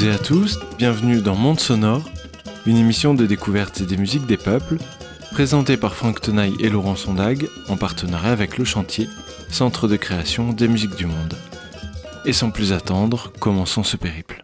toutes et à tous, bienvenue dans Monde Sonore, une émission de découverte des musiques des peuples, présentée par Franck Tenaille et Laurent Sondag, en partenariat avec Le Chantier, centre de création des musiques du monde. Et sans plus attendre, commençons ce périple.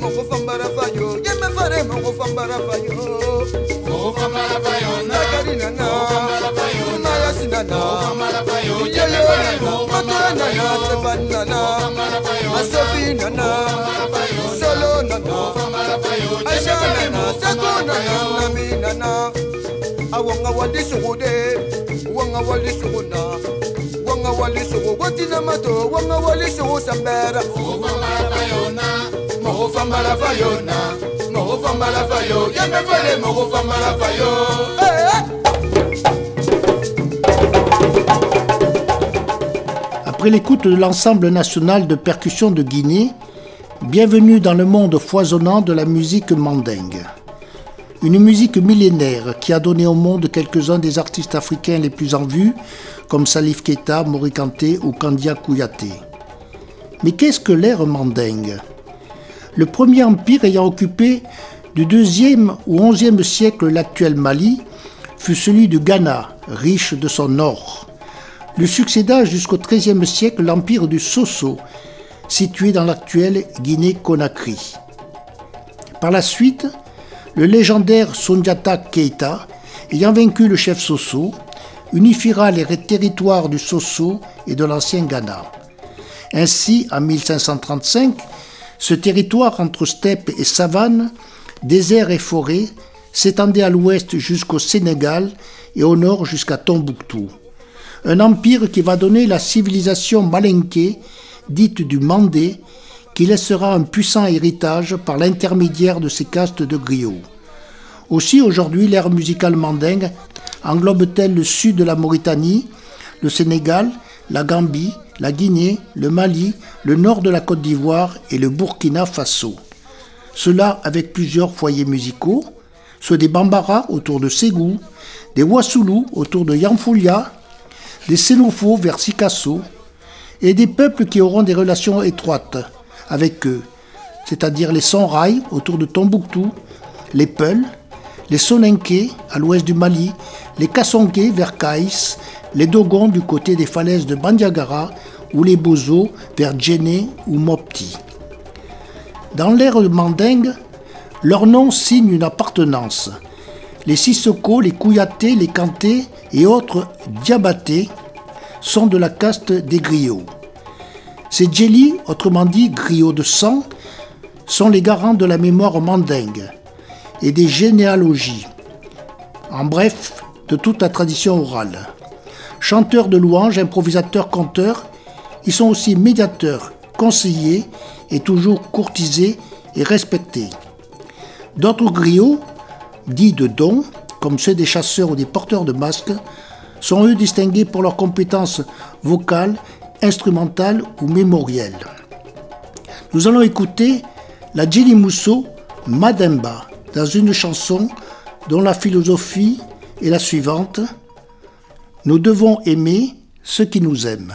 mokofambara fayo yembe fare mokofambara fayo. Nakarinana nayasinana matoyanana sefanana asofinana solonana aisanana sekonana naminana awanga wali sugude wanga wali suguna wanga wali sugu gotinamato wanga wali sugu sambɛra Fayo Eh Après l'écoute de l'ensemble national de percussion de Guinée, bienvenue dans le monde foisonnant de la musique mandingue. Une musique millénaire qui a donné au monde quelques-uns des artistes africains les plus en vue, comme Salif Keita, Mori Kanté ou Kandia Kouyaté. Mais qu'est-ce que l'ère mandingue? Le premier empire ayant occupé du 2e au 11e siècle l'actuel Mali fut celui du Ghana, riche de son or lui succéda jusqu'au XIIIe siècle l'empire du Soso, situé dans l'actuelle Guinée-Conakry. Par la suite, le légendaire Sundiata Keita, ayant vaincu le chef Soso, unifiera les territoires du Soso et de l'ancien Ghana. Ainsi, en 1535, ce territoire entre steppe et savane, désert et forêt, s'étendait à l'ouest jusqu'au Sénégal et au nord jusqu'à Tombouctou un empire qui va donner la civilisation malinké, dite du Mandé, qui laissera un puissant héritage par l'intermédiaire de ses castes de griots. Aussi aujourd'hui l'ère musicale mandingue englobe-t-elle le sud de la Mauritanie, le Sénégal, la Gambie, la Guinée, le Mali, le nord de la Côte d'Ivoire et le Burkina Faso. Cela avec plusieurs foyers musicaux, ceux des Bambara autour de Ségou, des Wassoulou autour de Yamfoulia, des Sénofos vers Sikasso, et des peuples qui auront des relations étroites avec eux, c'est-à-dire les Sonrai autour de Tombouctou, les Peuls, les Soninké à l'ouest du Mali, les Kassonké vers Kaïs, les Dogons du côté des falaises de Bandiagara ou les Bozo vers Djenné ou Mopti. Dans l'ère mandingue, leurs noms signent une appartenance. Les Sissoko, les Kouyaté, les Kanté et autres Diabaté sont de la caste des griots. Ces djeli, autrement dit griots de sang, sont les garants de la mémoire mandingue et des généalogies. En bref, de toute la tradition orale. Chanteurs de louanges, improvisateurs, conteurs, ils sont aussi médiateurs, conseillers et toujours courtisés et respectés. D'autres griots, dits de dons, comme ceux des chasseurs ou des porteurs de masques, sont eux distingués pour leurs compétences vocales, instrumentales ou mémorielles. Nous allons écouter la Djili Mousso Mademba dans une chanson dont la philosophie est la suivante nous devons aimer ceux qui nous aiment.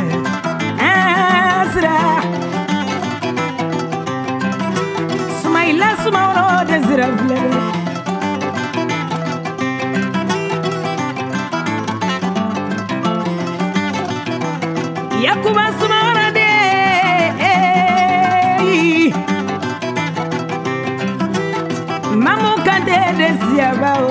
de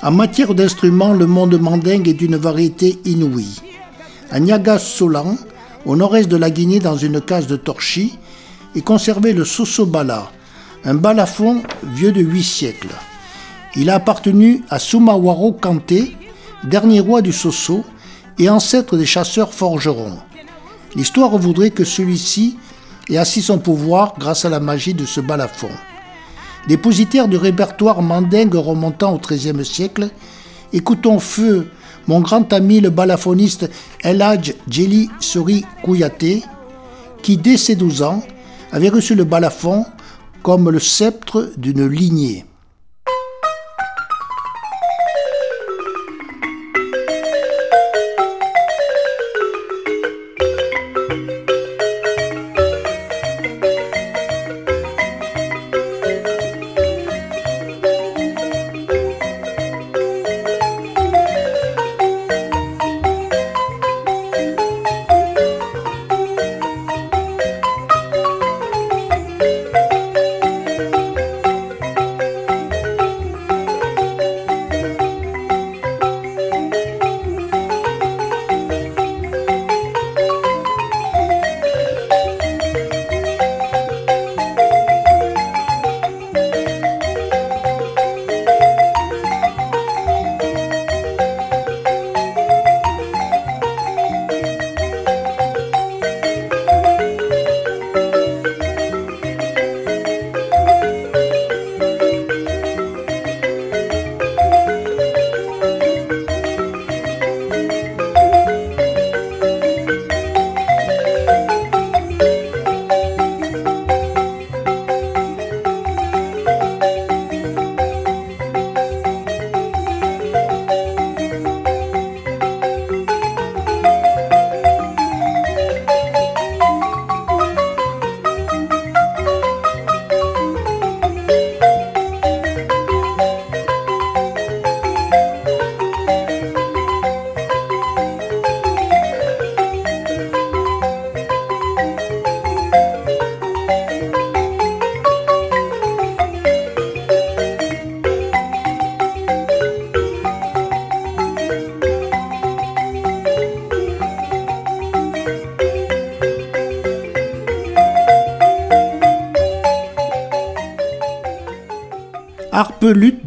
En matière d'instruments, le monde mandingue est d'une variété inouïe. À Niaga-Solan, au nord-est de la Guinée, dans une case de torchis, est conservé le sosobala, un balafon vieux de huit siècles. Il a appartenu à Sumawaro Kanté, dernier roi du Soso et ancêtre des chasseurs forgerons. L'histoire voudrait que celui-ci ait assis son pouvoir grâce à la magie de ce balafon. Dépositaire du répertoire mandingue remontant au XIIIe siècle, écoutons feu mon grand ami le balafoniste El Hadj Djeli Sori Kouyaté, qui dès ses 12 ans avait reçu le balafon comme le sceptre d'une lignée.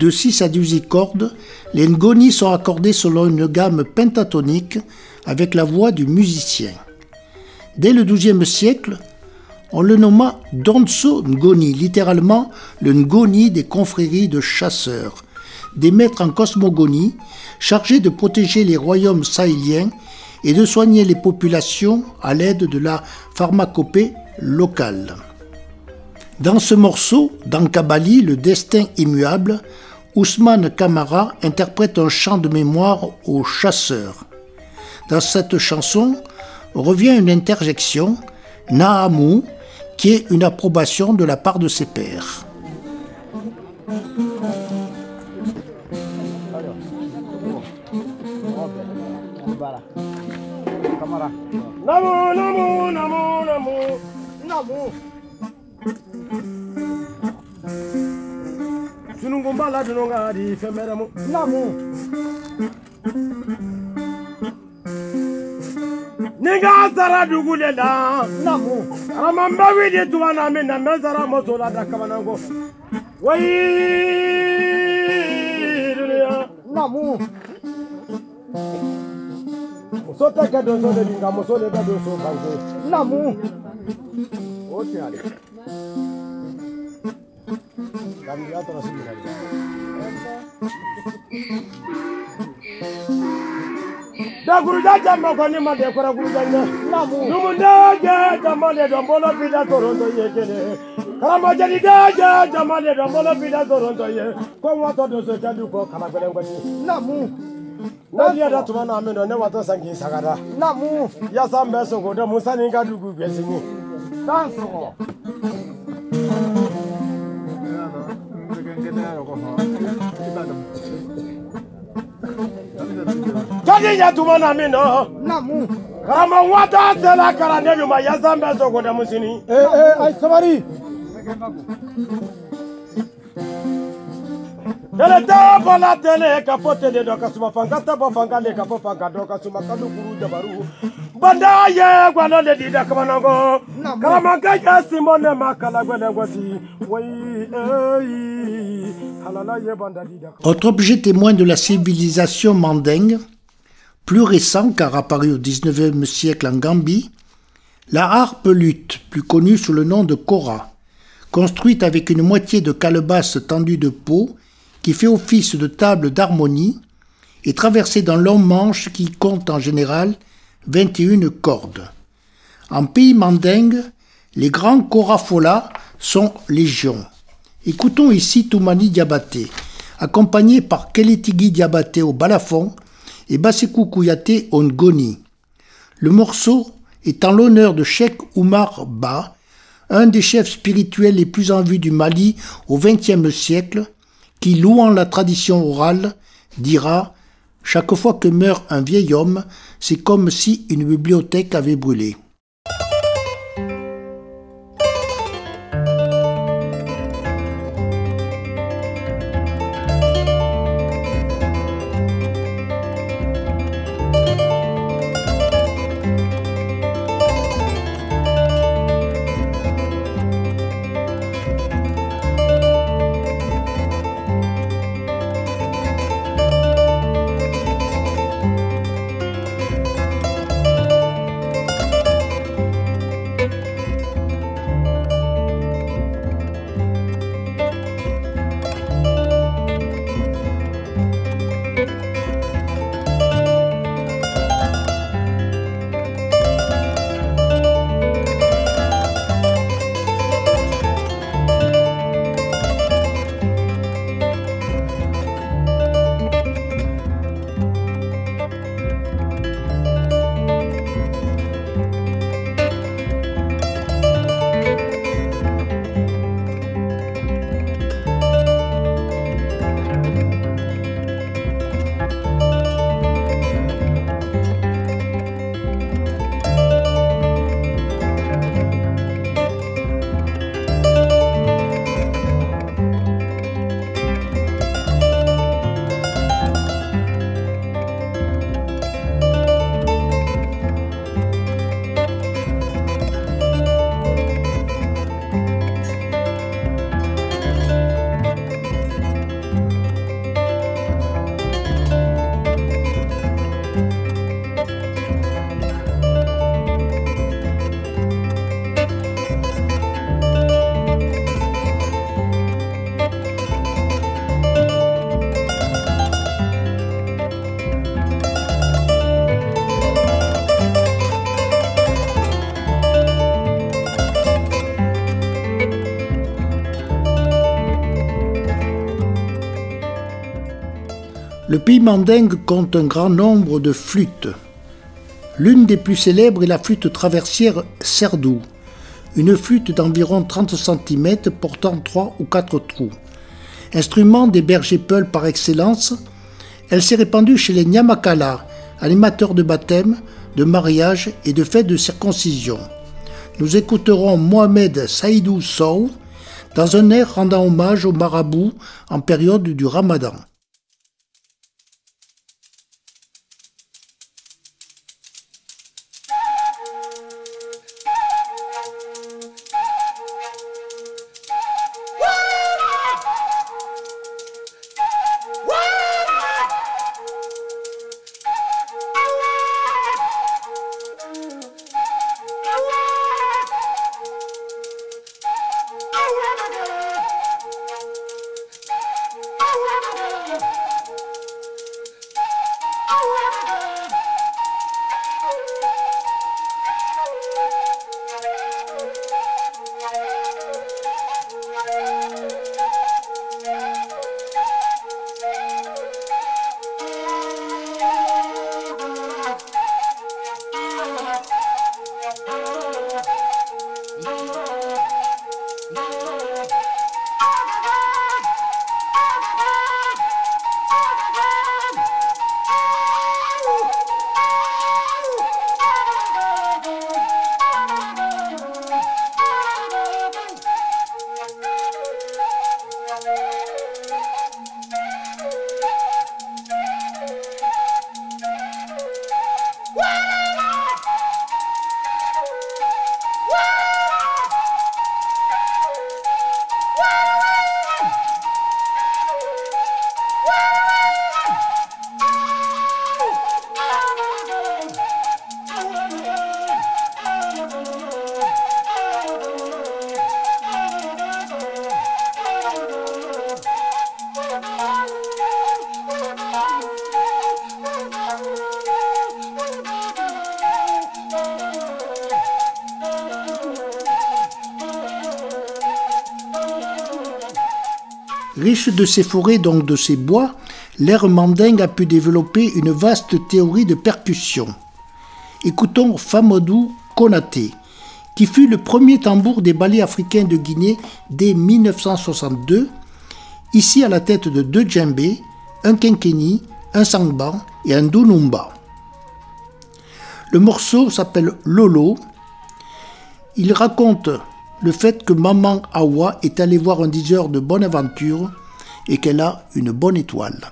De 6 à 12 cordes, les ngoni sont accordés selon une gamme pentatonique avec la voix du musicien. Dès le XIIe siècle, on le nomma Donso Ngoni, littéralement le Ngoni des confréries de chasseurs, des maîtres en cosmogonie chargés de protéger les royaumes sahéliens et de soigner les populations à l'aide de la pharmacopée locale. Dans ce morceau, dans Kabali, le destin immuable, Ousmane Kamara interprète un chant de mémoire aux chasseurs. Dans cette chanson revient une interjection, Nahamu, qui est une approbation de la part de ses pairs. Namo, namo, namo, namo, namo. Sunungumba la dununga di femere mu. Namo. Ninga sara dugule la. Namo. Ramamba widi tuwana min na la da kamanango. Wai dunia. Namo. muso tɛ kɛ donso de di nka muso de bɛ donso bange namu o tiɲɛ ale Kandidat orası bir dakuruja jama kɔni ma dɛ kɔrɔ kuruja ɲɛ numudajɛ jama de dɔn bolo bi da toronto ye kelen karamɔgɔjɛnijɛ jama de dɔn bolo bi da toronto ye ko wɔtɔ donso jadu kɔ kala gɛlɛn kɔni. lamu. Nani ada tuma na amendo ne wato sangi sagada. Namu. Yasa mbeso godo musani kadugu besini. Tanso. Khadija tuma na min na. Namu. Kama wata sela karande nyuma ya zambe soko da musini. Eh eh ai sabari. Tele ta bola tele ka fote de do ka suma fanga ta bo fanga le ka bo fanga do ka suma kalu kuru jabaru Autre objet témoin de la civilisation mandingue, plus récent car apparu au XIXe siècle en Gambie, la harpe lutte, plus connue sous le nom de kora, construite avec une moitié de calebasse tendue de peau qui fait office de table d'harmonie et traversée d'un long manche qui compte en général 21 cordes. En pays mandingue, les grands korafola sont légion. Écoutons ici Toumani Diabaté, accompagné par Keletigui Diabaté au balafon et Basekou Kouyaté au ngoni. Le morceau est en l'honneur de Cheikh Oumar Ba, un des chefs spirituels les plus en vue du Mali au XXe siècle, qui, louant la tradition orale, dira Chaque fois que meurt un vieil homme, c'est comme si une bibliothèque avait brûlé. Le pays mandingue compte un grand nombre de flûtes. L'une des plus célèbres est la flûte traversière Serdou, une flûte d'environ 30 cm portant 3 ou 4 trous. Instrument des bergers peuls par excellence, elle s'est répandue chez les Nyamakala, animateurs de baptême, de mariage et de fêtes de circoncision. Nous écouterons Mohamed Saïdou Sow dans un air rendant hommage au marabout en période du ramadan. Riche de ses forêts, donc de ses bois, l'ère mandingue a pu développer une vaste théorie de percussion. Écoutons Famodou Konaté, qui fut le premier tambour des ballets africains de Guinée dès 1962, ici à la tête de deux djembés, un kenkeni, un sangban et un dunumba. Le morceau s'appelle Lolo. Il raconte le fait que Maman Awa est allée voir un diseur de bonne aventure et qu'elle a une bonne étoile.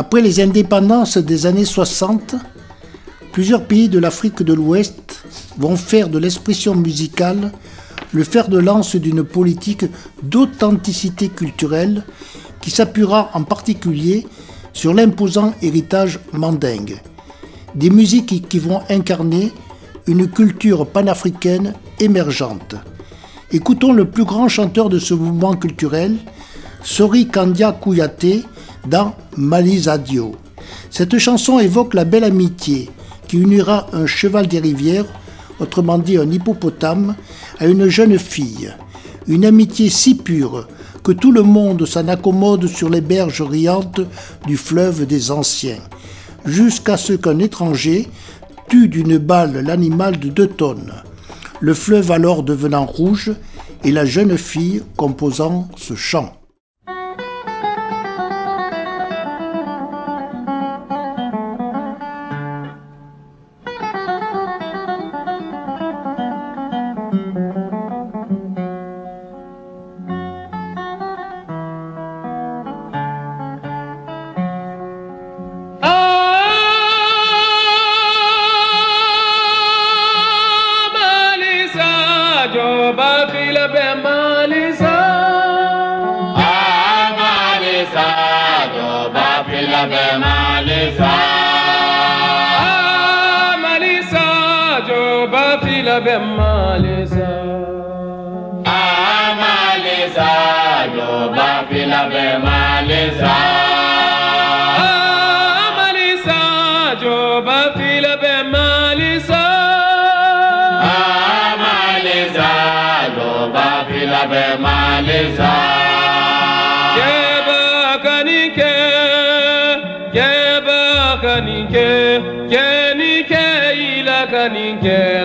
Après les indépendances des années 60, plusieurs pays de l'Afrique de l'Ouest vont faire de l'expression musicale le fer de lance d'une politique d'authenticité culturelle qui s'appuiera en particulier sur l'imposant héritage mandingue. Des musiques qui vont incarner une culture panafricaine émergente. Écoutons le plus grand chanteur de ce mouvement culturel, Sori Kandia Kouyaté, dans Malisadio. Cette chanson évoque la belle amitié qui unira un cheval des rivières, autrement dit un hippopotame, à une jeune fille. Une amitié si pure que tout le monde s'en accommode sur les berges riantes du fleuve des anciens, jusqu'à ce qu'un étranger tue d'une balle l'animal de deux tonnes, le fleuve alors devenant rouge et la jeune fille composant ce chant.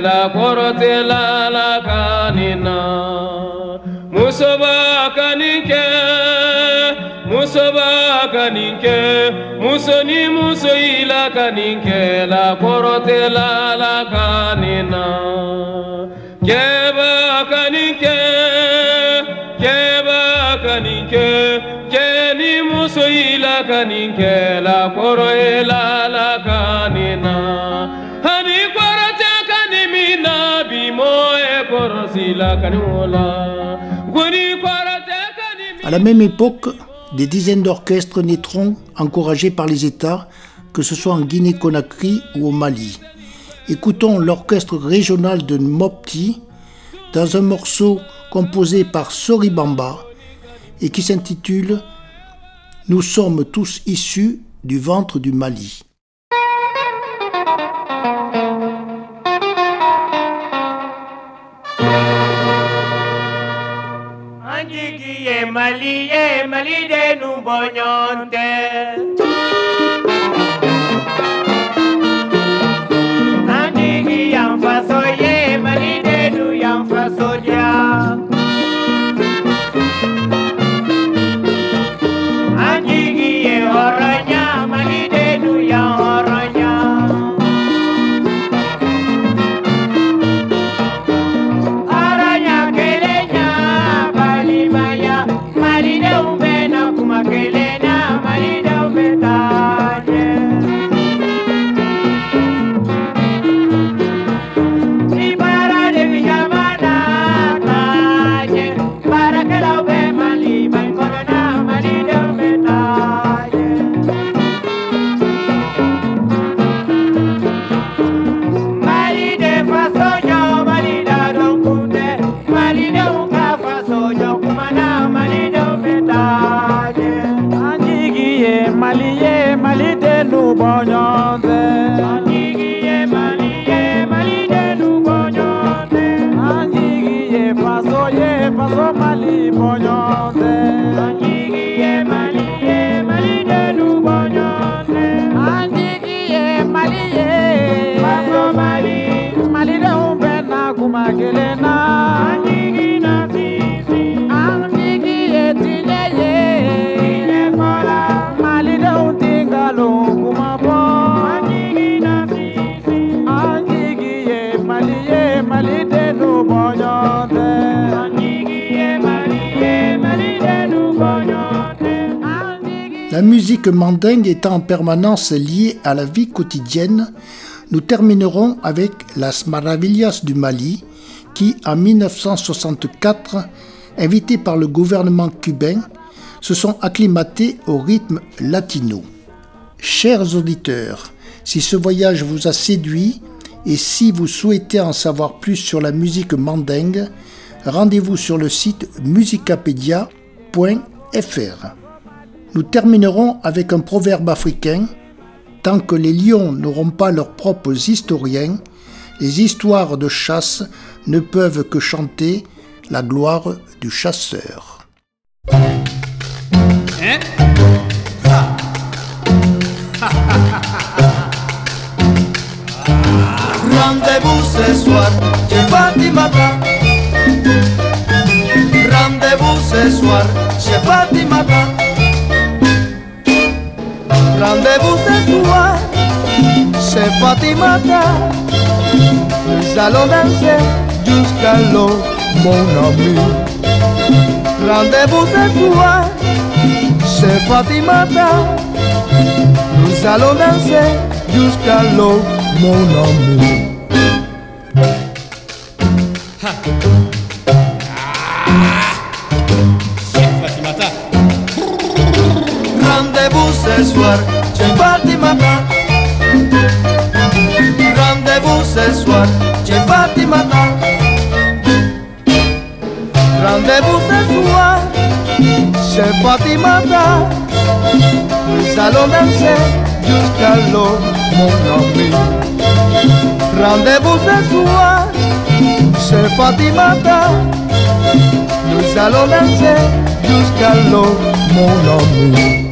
La korote la la kanina. Musoba kanike musoba kanike musoni muso ila kanike la korote la la kanina. Keba À la même époque, des dizaines d'orchestres naîtront encouragés par les États, que ce soit en Guinée-Conakry ou au Mali. Écoutons l'orchestre régional de Mopti dans un morceau composé par Soribamba et qui s'intitule Nous sommes tous issus du ventre du Mali. Mandingue étant en permanence liée à la vie quotidienne, nous terminerons avec Las Maravillas du Mali, qui, en 1964, invités par le gouvernement cubain, se sont acclimatés au rythme latino. Chers auditeurs, si ce voyage vous a séduit et si vous souhaitez en savoir plus sur la musique mandingue, rendez-vous sur le site musicapedia.fr. Nous terminerons avec un proverbe africain Tant que les lions n'auront pas leurs propres historiens, les histoires de chasse ne peuvent que chanter la gloire du chasseur. Rendez-vous ce soir chez Fatimata. Rendez-vous ce soir chez Fatimata. Rendez-vous ce soir chez Fatimata. Nous allons danser jusqu'à l'eau, mon ami. Rendez-vous ce soir chez Fatimata. Nous allons danser jusqu'à l'eau, mon ami. Fatimata. Rendez-vous ce soir chez Fatimata. Rendez-vous ce soir chez Fatimata. Nous allons danser jusqu'à l'eau, mon ami. Rendez-vous ce soir chez Fatimata. Nous allons danser jusqu'à l'eau, mon ami.